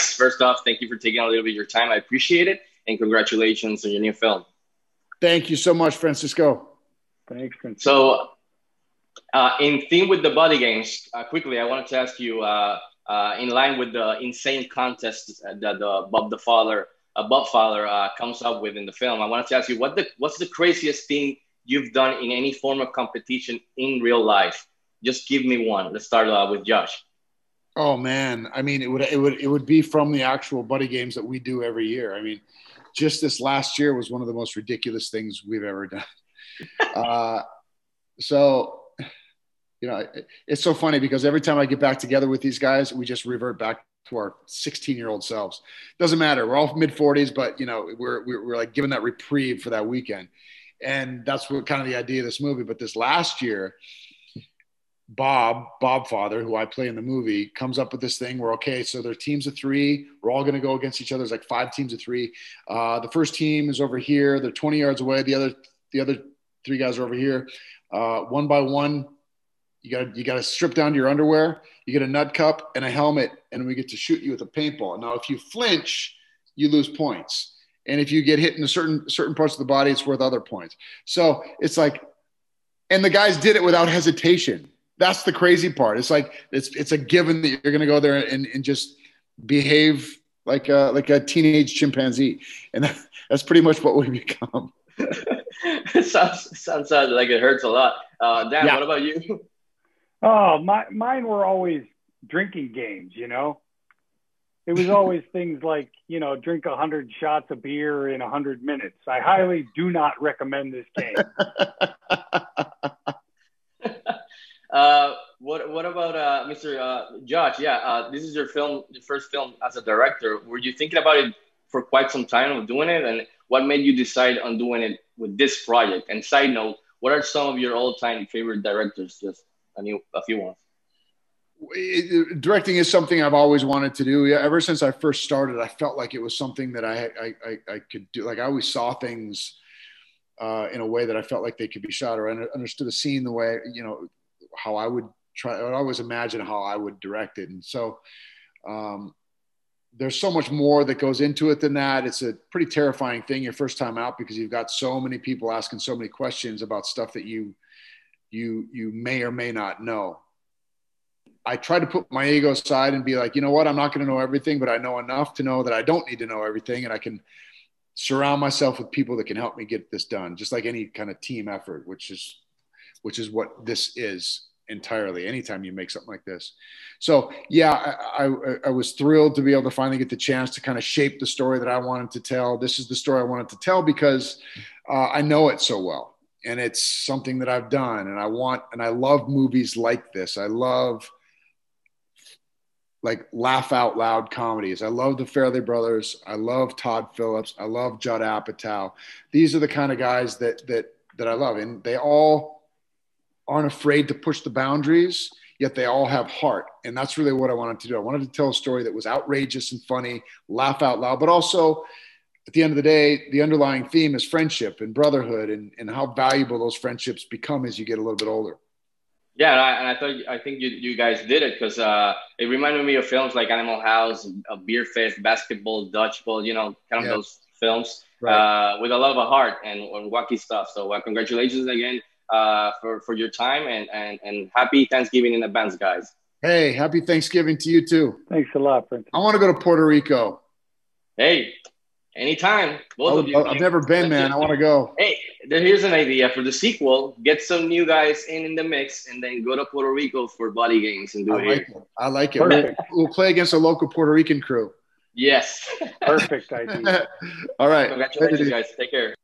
First off, thank you for taking a little bit of your time. I appreciate it, and congratulations on your new film. Thank you so much, Francisco. Thanks, Francisco. So, uh, in theme with the Buddy Games, uh, quickly, I wanted to ask you, uh, uh in line with the insane contest that the Bob the Father, uh, Bobfather uh, comes up with in the film, I wanted to ask you, what the what's the craziest thing you've done in any form of competition in real life? Just give me one. Let's start with Josh. Oh man, I mean, it would it would it would be from the actual buddy games that we do every year. I mean, just this last year was one of the most ridiculous things we've ever done. uh, so, you know, it, it's so funny because every time I get back together with these guys, we just revert back to our 16 year old selves. Doesn't matter. We're all mid 40s, but you know, we're, we're, we're like given that reprieve for that weekend. And that's what kind of the idea of this movie. But this last year, Bob, Bobfather, who I play in the movie, comes up with this thing where, okay, so there are teams of three. We're all going to go against each other. It's like five teams of three. Uh, the first team is over here. They're 20 yards away. The other, the other three guys are over here. Uh, one by one, you got you got to strip down to your underwear. You get a nut cup and a helmet, and we get to shoot you with a paintball. Now, if you flinch, you lose points, and if you get hit in a certain certain parts of the body, it's worth other points. So it's like, and the guys did it without hesitation that's the crazy part. It's like it's it's a given that you're going to go there and, and just behave like a, like a teenage chimpanzee, and that, that's pretty much what we become. it sounds sounds like it hurts a lot. Uh, Dan, yeah. what about you? Oh, my mine were always drinking games. You know, it was always things like you know drink a hundred shots of beer in a hundred minutes. I highly do not recommend this game. Uh, what what about uh, Mr. Uh, Josh? Yeah, uh, this is your film, your first film as a director. Were you thinking about it for quite some time of doing it, and what made you decide on doing it with this project? And side note, what are some of your all-time favorite directors? Just a new, a few ones. Directing is something I've always wanted to do. Yeah, ever since I first started, I felt like it was something that I I, I, I could do. Like I always saw things uh, in a way that I felt like they could be shot, or I understood a scene the way you know how I would try. I would always imagine how I would direct it, and so um, there's so much more that goes into it than that. It's a pretty terrifying thing your first time out because you've got so many people asking so many questions about stuff that you you you may or may not know. I try to put my ego aside and be like, you know what, I'm not going to know everything, but I know enough to know that I don't need to know everything, and I can surround myself with people that can help me get this done, just like any kind of team effort, which is which is what this is entirely anytime you make something like this so yeah I, I, I, was thrilled to be able to finally get the chance to kind of shape the story that i wanted to tell this is the story i wanted to tell because uh, i know it so well and it's something that i've done and i want and i love movies like this i love like laugh out loud comedies. I love the Farrelly brothers. I love Todd Phillips. I love Judd Apatow. These are the kind of guys that that that I love, and they all aren't afraid to push the boundaries, yet they all have heart. And that's really what I wanted to do. I wanted to tell a story that was outrageous and funny, laugh out loud, but also at the end of the day, the underlying theme is friendship and brotherhood and, and how valuable those friendships become as you get a little bit older. Yeah, and I, and I thought I think you, you guys did it because uh, it reminded me of films like Animal House, a Beer Fest, BASEketball, Dodgeball, you know, kind of yeah. those films right. uh, with a lot of a heart and, and wacky stuff. So uh, congratulations again uh, for, for your time and, and, and happy Thanksgiving in advance, guys. Hey, happy Thanksgiving to you too. Thanks a lot, Prince. I want to go to Puerto Rico. Hey, anytime. Both oh, of you. I've never been, man. I want to go. Hey, here's an idea for the sequel. Get some new guys in in the mix, and then go to Puerto Rico for Buddy Games and do I it like. It. I like it. We'll, we'll, play against a local Puerto Rican crew. Yes. Perfect idea. All right. Congratulations, guys. Take care.